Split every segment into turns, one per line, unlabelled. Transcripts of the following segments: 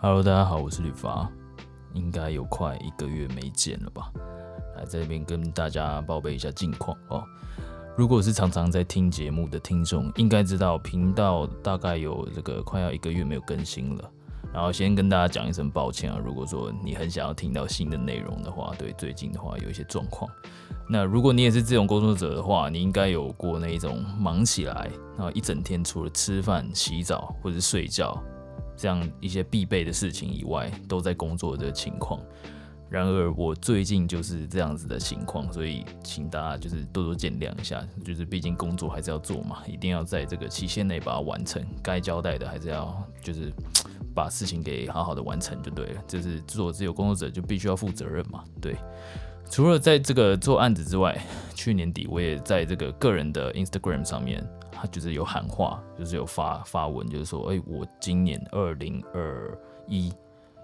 Hello，大家好，我是吕发，应该有快一个月没见了吧？来这边跟大家报备一下近况哦。如果是常常在听节目的听众，应该知道频道大概有这个快要一个月没有更新了。然后先跟大家讲一声抱歉啊，如果说你很想要听到新的内容的话，对最近的话有一些状况。那如果你也是这种工作者的话，你应该有过那一种忙起来，然后一整天除了吃饭、洗澡或者是睡觉这样一些必备的事情以外，都在工作的情况。然而我最近就是这样子的情况，所以请大家就是多多见谅一下。就是毕竟工作还是要做嘛，一定要在这个期限内把它完成，该交代的还是要就是把事情给好好的完成就对了。就是做自由工作者就必须要负责任嘛，对。除了在这个做案子之外，去年底我也在这个个人的 Instagram 上面，他就是有喊话，就是有发发文，就是说，哎，我今年二零二一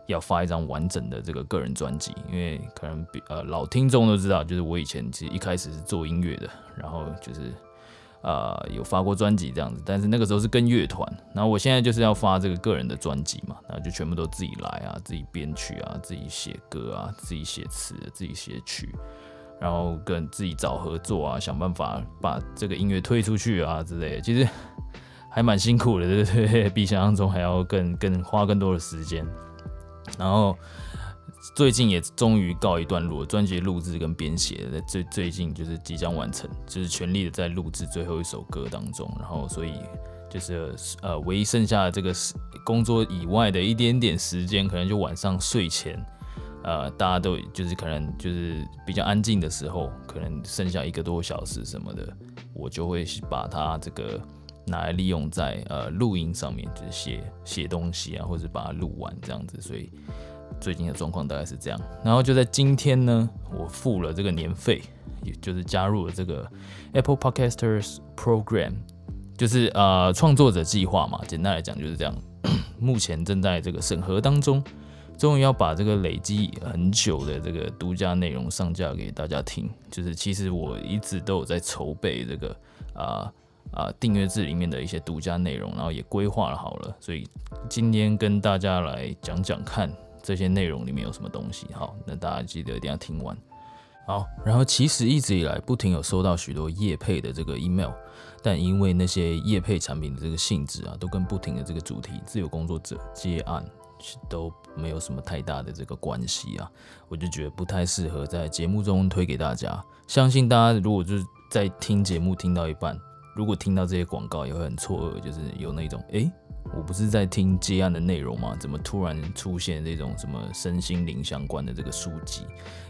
要发一张完整的这个个人专辑，因为可能比呃老听众都知道，就是我以前其实一开始是做音乐的，然后就是。啊，有发过专辑这样子，但是那个时候是跟乐团，然后我现在就是要发这个个人的专辑嘛，然后就全部都自己来啊，自己编曲啊，自己写歌啊，自己写词，自己写曲，然后跟自己找合作啊，想办法把这个音乐推出去啊之类的，其实 还蛮辛苦的，对不对？比想象中还要更更花更多的时间，然后。最近也终于告一段落，专辑录制跟编写的最最近就是即将完成，就是全力的在录制最后一首歌当中，然后所以就是呃唯一剩下的这个工作以外的一点点时间，可能就晚上睡前，呃大家都就是可能就是比较安静的时候，可能剩下一个多小时什么的，我就会把它这个拿来利用在呃录音上面，就是写写东西啊，或者把它录完这样子，所以。最近的状况大概是这样，然后就在今天呢，我付了这个年费，也就是加入了这个 Apple Podcasters Program，就是呃创作者计划嘛，简单来讲就是这样。目前正在这个审核当中，终于要把这个累积很久的这个独家内容上架给大家听。就是其实我一直都有在筹备这个啊啊订阅制里面的一些独家内容，然后也规划了好了，所以今天跟大家来讲讲看。这些内容里面有什么东西？好，那大家记得一定要听完。好，然后其实一直以来不停有收到许多业配的这个 email，但因为那些业配产品的这个性质啊，都跟不停的这个主题自由工作者接案都没有什么太大的这个关系啊，我就觉得不太适合在节目中推给大家。相信大家如果就是在听节目听到一半，如果听到这些广告也会很错愕，就是有那种诶。我不是在听接案的内容吗？怎么突然出现这种什么身心灵相关的这个书籍？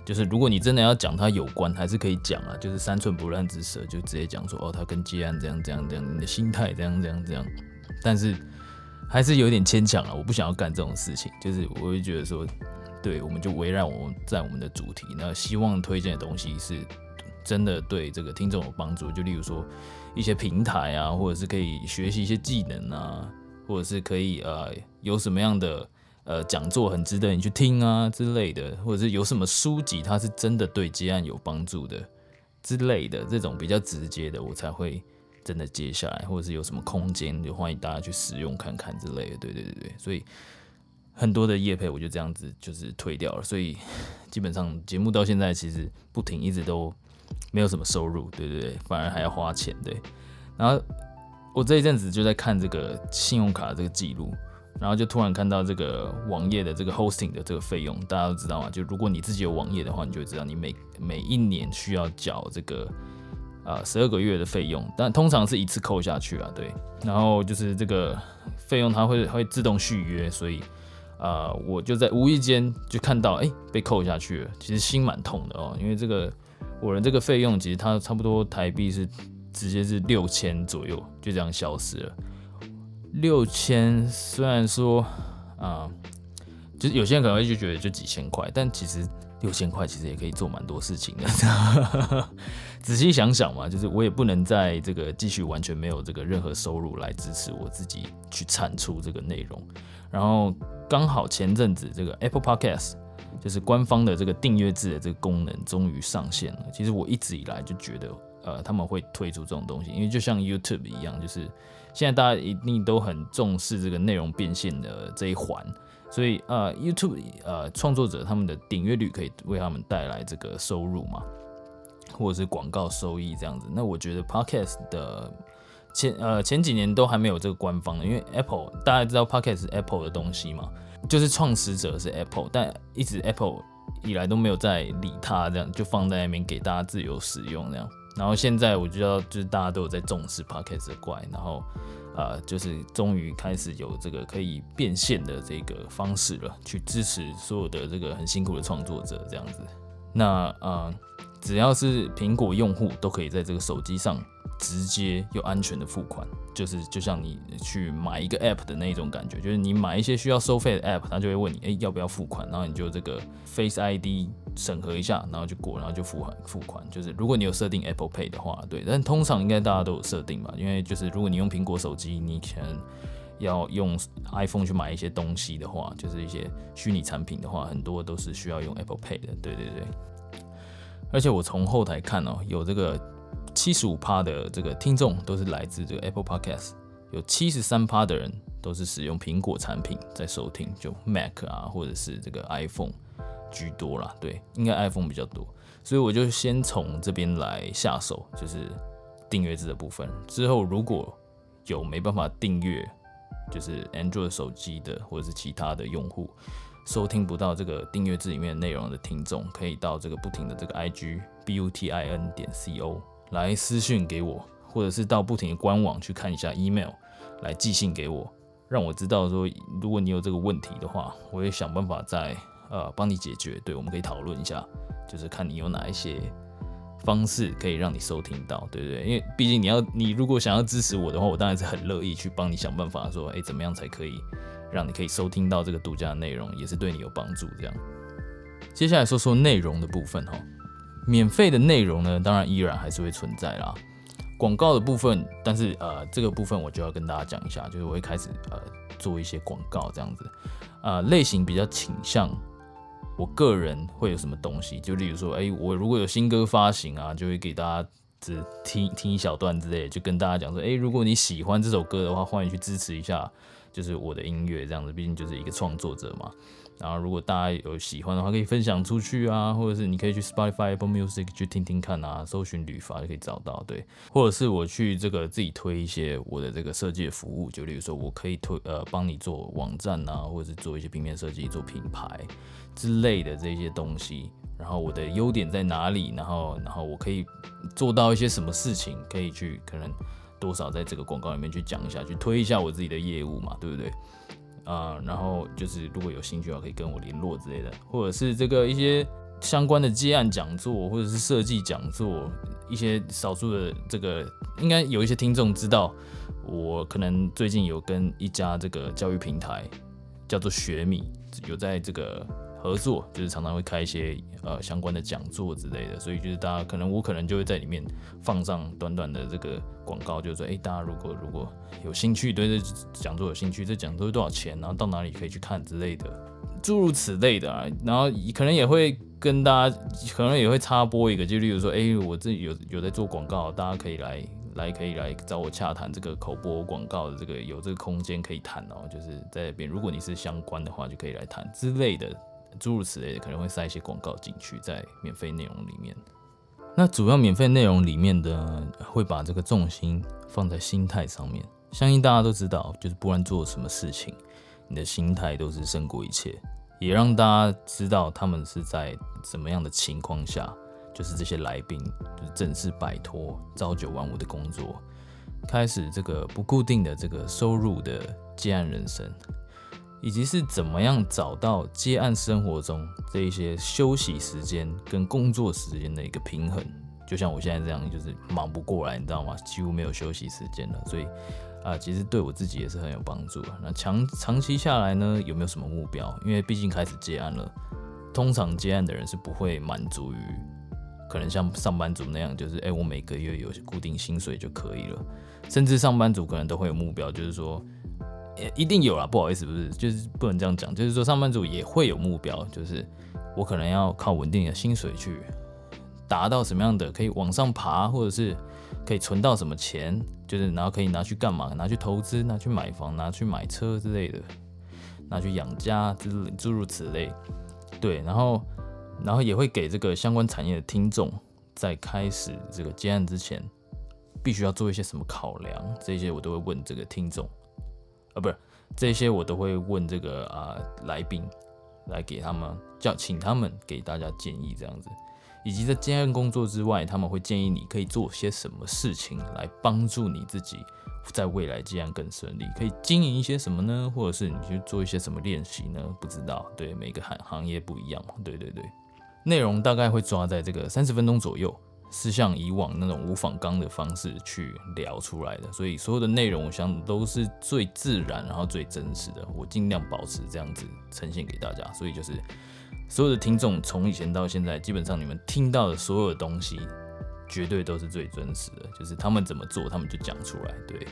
就是如果你真的要讲它有关，还是可以讲啊。就是三寸不烂之舌，就直接讲说哦，它跟接案这样这样这样，你的心态这样这样这样。但是还是有点牵强啊，我不想要干这种事情。就是我会觉得说，对，我们就围绕我们在我们的主题，那希望推荐的东西是真的对这个听众有帮助。就例如说一些平台啊，或者是可以学习一些技能啊。或者是可以呃有什么样的呃讲座很值得你去听啊之类的，或者是有什么书籍它是真的对接案有帮助的之类的这种比较直接的，我才会真的接下来，或者是有什么空间就欢迎大家去使用看看之类的。对对对对，所以很多的业配我就这样子就是退掉了，所以基本上节目到现在其实不停一直都没有什么收入，对对对，反而还要花钱对，然后。我这一阵子就在看这个信用卡的这个记录，然后就突然看到这个网页的这个 hosting 的这个费用，大家都知道嘛？就如果你自己有网页的话，你就知道你每每一年需要缴这个啊十二个月的费用，但通常是一次扣下去啊，对。然后就是这个费用它会会自动续约，所以啊我就在无意间就看到哎被扣下去了，其实心蛮痛的哦，因为这个我的这个费用其实它差不多台币是。直接是六千左右，就这样消失了。六千虽然说啊，就是有些人可能会就觉得就几千块，但其实六千块其实也可以做蛮多事情的。仔细想想嘛，就是我也不能在这个继续完全没有这个任何收入来支持我自己去产出这个内容。然后刚好前阵子这个 Apple Podcast 就是官方的这个订阅制的这个功能终于上线了。其实我一直以来就觉得。呃他们会推出这种东西，因为就像 YouTube 一样，就是现在大家一定都很重视这个内容变现的这一环，所以呃 YouTube 呃创作者他们的订阅率可以为他们带来这个收入嘛，或者是广告收益这样子。那我觉得 Podcast 的前呃前几年都还没有这个官方的，因为 Apple 大家知道 Podcast 是 Apple 的东西嘛，就是创始者是 Apple，但一直 Apple 以来都没有在理它，这样就放在那边给大家自由使用这样。然后现在我觉得就是大家都有在重视 Podcast 的怪，然后呃就是终于开始有这个可以变现的这个方式了，去支持所有的这个很辛苦的创作者这样子。那呃只要是苹果用户都可以在这个手机上。直接又安全的付款，就是就像你去买一个 app 的那种感觉，就是你买一些需要收费的 app，他就会问你，哎，要不要付款？然后你就这个 Face ID 审核一下，然后就过，然后就付款付款。就是如果你有设定 Apple Pay 的话，对，但通常应该大家都有设定吧？因为就是如果你用苹果手机，你可能要用 iPhone 去买一些东西的话，就是一些虚拟产品的话，很多都是需要用 Apple Pay 的。对对对。而且我从后台看哦，有这个。七十五趴的这个听众都是来自这个 Apple Podcast，有七十三趴的人都是使用苹果产品在收听，就 Mac 啊或者是这个 iPhone 居多啦。对，应该 iPhone 比较多，所以我就先从这边来下手，就是订阅制的部分。之后如果有没办法订阅，就是 Android 手机的或者是其他的用户收听不到这个订阅制里面内容的听众，可以到这个不停的这个 IG B U T I N 点 C O。来私信给我，或者是到不停的官网去看一下 email，来寄信给我，让我知道说，如果你有这个问题的话，我会想办法再呃帮你解决。对，我们可以讨论一下，就是看你有哪一些方式可以让你收听到，对不对？因为毕竟你要你如果想要支持我的话，我当然是很乐意去帮你想办法，说哎怎么样才可以让你可以收听到这个独家的内容，也是对你有帮助。这样，接下来说说内容的部分哈。免费的内容呢，当然依然还是会存在啦。广告的部分，但是呃，这个部分我就要跟大家讲一下，就是我会开始呃做一些广告这样子，呃，类型比较倾向我个人会有什么东西，就例如说，哎，我如果有新歌发行啊，就会给大家只听听一小段之类，就跟大家讲说，哎，如果你喜欢这首歌的话，欢迎去支持一下，就是我的音乐这样子，毕竟就是一个创作者嘛。然后，如果大家有喜欢的话，可以分享出去啊，或者是你可以去 Spotify、Apple Music 去听听看啊，搜寻旅发就可以找到。对，或者是我去这个自己推一些我的这个设计服务，就例如说我可以推呃帮你做网站啊，或者是做一些平面设计、做品牌之类的这些东西。然后我的优点在哪里？然后，然后我可以做到一些什么事情？可以去可能多少在这个广告里面去讲一下，去推一下我自己的业务嘛，对不对？啊，然后就是如果有兴趣的话，可以跟我联络之类的，或者是这个一些相关的接案讲座，或者是设计讲座，一些少数的这个，应该有一些听众知道，我可能最近有跟一家这个教育平台叫做学米，有在这个。合作就是常常会开一些呃相关的讲座之类的，所以就是大家可能我可能就会在里面放上短短的这个广告，就是说，哎，大家如果如果有兴趣对这讲座有兴趣，这讲座多少钱，然后到哪里可以去看之类的，诸如此类的啊。然后可能也会跟大家，可能也会插播一个，就例如说，哎，我这有有在做广告，大家可以来来可以来找我洽谈这个口播广告的这个有这个空间可以谈哦，就是在那边，如果你是相关的话，就可以来谈之类的。诸如此类的，可能会塞一些广告进去在免费内容里面。那主要免费内容里面的会把这个重心放在心态上面。相信大家都知道，就是不管做什么事情，你的心态都是胜过一切。也让大家知道他们是在什么样的情况下，就是这些来宾就是正式摆脱朝九晚五的工作，开始这个不固定的这个收入的接案人生。以及是怎么样找到接案生活中这一些休息时间跟工作时间的一个平衡？就像我现在这样，就是忙不过来，你知道吗？几乎没有休息时间了，所以啊，其实对我自己也是很有帮助。那长长期下来呢，有没有什么目标？因为毕竟开始接案了，通常接案的人是不会满足于可能像上班族那样，就是哎，我每个月有固定薪水就可以了。甚至上班族可能都会有目标，就是说。一定有啦，不好意思，不是，就是不能这样讲。就是说，上班族也会有目标，就是我可能要靠稳定的薪水去达到什么样的，可以往上爬，或者是可以存到什么钱，就是然后可以拿去干嘛？拿去投资，拿去买房，拿去买车之类的，拿去养家，就是诸如此类。对，然后然后也会给这个相关产业的听众，在开始这个接案之前，必须要做一些什么考量，这些我都会问这个听众，啊，不是这些我都会问这个啊来宾。来给他们叫，请他们给大家建议这样子，以及在接案工作之外，他们会建议你可以做些什么事情来帮助你自己在未来这样更顺利，可以经营一些什么呢？或者是你去做一些什么练习呢？不知道，对每个行行业不一样嘛，对对对，内容大概会抓在这个三十分钟左右。是像以往那种无仿纲的方式去聊出来的，所以所有的内容我想都是最自然，然后最真实的。我尽量保持这样子呈现给大家。所以就是所有的听众从以前到现在，基本上你们听到的所有东西，绝对都是最真实的。就是他们怎么做，他们就讲出来。对，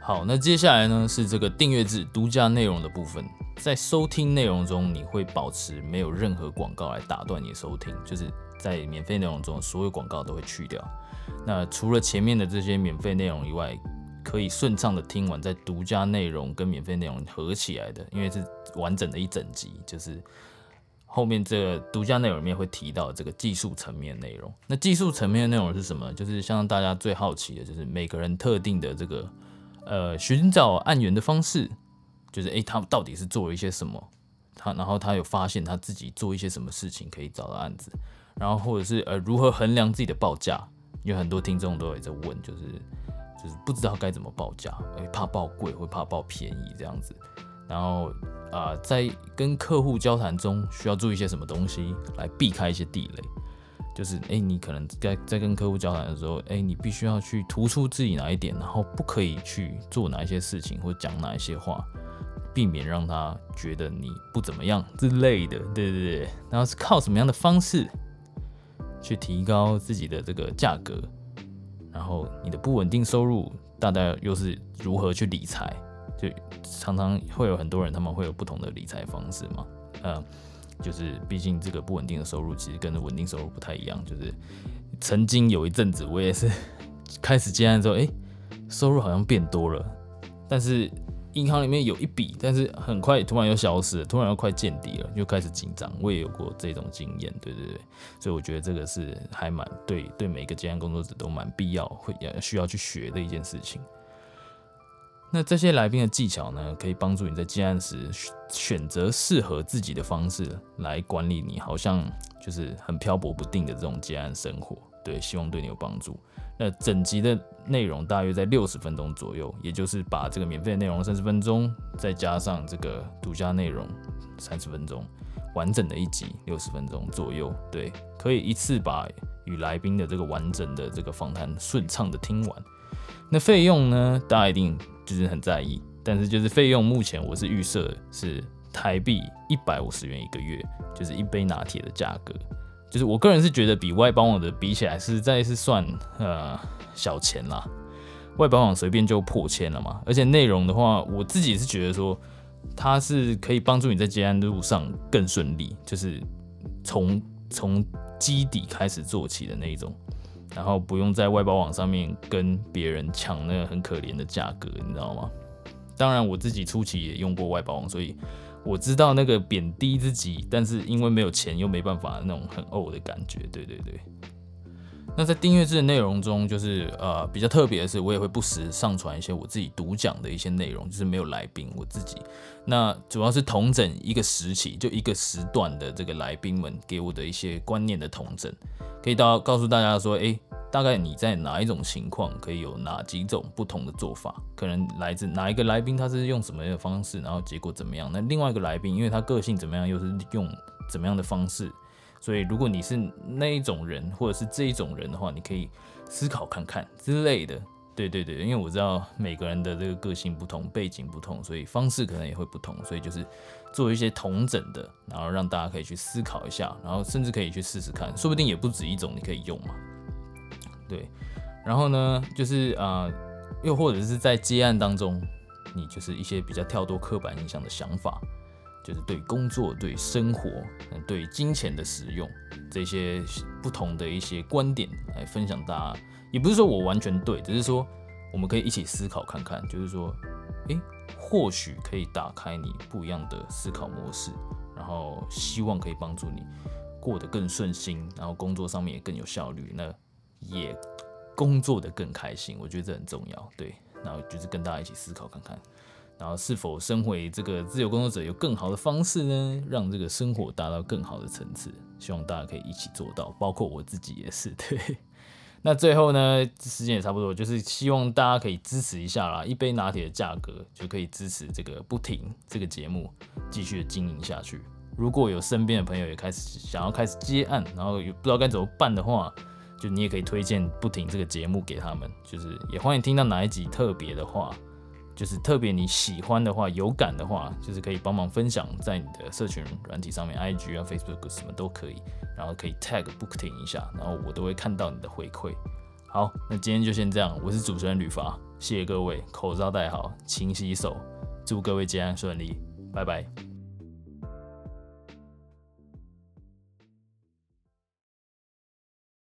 好，那接下来呢是这个订阅制独家内容的部分。在收听内容中，你会保持没有任何广告来打断你的收听，就是在免费内容中，所有广告都会去掉。那除了前面的这些免费内容以外，可以顺畅的听完在独家内容跟免费内容合起来的，因为是完整的一整集，就是后面这个独家内容里面会提到这个技术层面内容。那技术层面的内容是什么？就是像大家最好奇的，就是每个人特定的这个呃寻找案源的方式。就是诶，他们到底是做了一些什么？他然后他有发现他自己做一些什么事情可以找到案子，然后或者是呃如何衡量自己的报价？有很多听众都有在问，就是就是不知道该怎么报价，诶，怕报贵会怕报便宜这样子。然后啊，在跟客户交谈中需要做一些什么东西来避开一些地雷？就是诶，你可能在在跟客户交谈的时候，诶，你必须要去突出自己哪一点，然后不可以去做哪一些事情或讲哪一些话。避免让他觉得你不怎么样之类的，对对对。然后是靠什么样的方式去提高自己的这个价格？然后你的不稳定收入大概又是如何去理财？就常常会有很多人他们会有不同的理财方式嘛。嗯，就是毕竟这个不稳定的收入其实跟稳定收入不太一样。就是曾经有一阵子我也是 开始接案之后，哎，收入好像变多了，但是。银行里面有一笔，但是很快突然又消失了，突然又快见底了，又开始紧张。我也有过这种经验，对对对，所以我觉得这个是还蛮对，对每个接案工作者都蛮必要，会要需要去学的一件事情。那这些来宾的技巧呢，可以帮助你在接案时选择适合自己的方式来管理你好像就是很漂泊不定的这种接案生活。对，希望对你有帮助。那整集的内容大约在六十分钟左右，也就是把这个免费的内容三十分钟，再加上这个独家内容三十分钟，完整的一集六十分钟左右。对，可以一次把与来宾的这个完整的这个访谈顺畅的听完。那费用呢，大家一定就是很在意，但是就是费用目前我是预设是台币一百五十元一个月，就是一杯拿铁的价格。就是我个人是觉得比外包网的比起来，实在是算呃小钱啦。外包网随便就破千了嘛，而且内容的话，我自己是觉得说它是可以帮助你在接案路上更顺利，就是从从基底开始做起的那一种，然后不用在外包网上面跟别人抢那个很可怜的价格，你知道吗？当然我自己初期也用过外包网，所以。我知道那个贬低自己，但是因为没有钱又没办法那种很呕的感觉，对对对。那在订阅制的内容中，就是呃比较特别的是，我也会不时上传一些我自己独讲的一些内容，就是没有来宾，我自己。那主要是同整一个时期，就一个时段的这个来宾们给我的一些观念的同整，可以到告诉大家说，哎。大概你在哪一种情况可以有哪几种不同的做法？可能来自哪一个来宾，他是用什么样的方式，然后结果怎么样？那另外一个来宾，因为他个性怎么样，又是用怎么样的方式？所以如果你是那一种人，或者是这一种人的话，你可以思考看看之类的。对对对，因为我知道每个人的这个个性不同，背景不同，所以方式可能也会不同。所以就是做一些同整的，然后让大家可以去思考一下，然后甚至可以去试试看，说不定也不止一种你可以用嘛。对，然后呢，就是啊，又或者是在接案当中，你就是一些比较跳脱刻板印象的想法，就是对工作、对生活、对金钱的使用这些不同的一些观点来分享大家。也不是说我完全对，只是说我们可以一起思考看看，就是说，诶，或许可以打开你不一样的思考模式，然后希望可以帮助你过得更顺心，然后工作上面也更有效率，那也工作的更开心。我觉得这很重要，对。然后就是跟大家一起思考看看。然后是否身为这个自由工作者有更好的方式呢？让这个生活达到更好的层次，希望大家可以一起做到，包括我自己也是。对，那最后呢，时间也差不多，就是希望大家可以支持一下啦，一杯拿铁的价格就可以支持这个不停这个节目继续的经营下去。如果有身边的朋友也开始想要开始接案，然后也不知道该怎么办的话，就你也可以推荐不停这个节目给他们，就是也欢迎听到哪一集特别的话。就是特别你喜欢的话，有感的话，就是可以帮忙分享在你的社群软体上面，IG 啊、Facebook 什么都可以，然后可以 tag book 停一下，然后我都会看到你的回馈。好，那今天就先这样，我是主持人吕发，谢谢各位，口罩戴好，勤洗手，祝各位接案顺利，拜拜。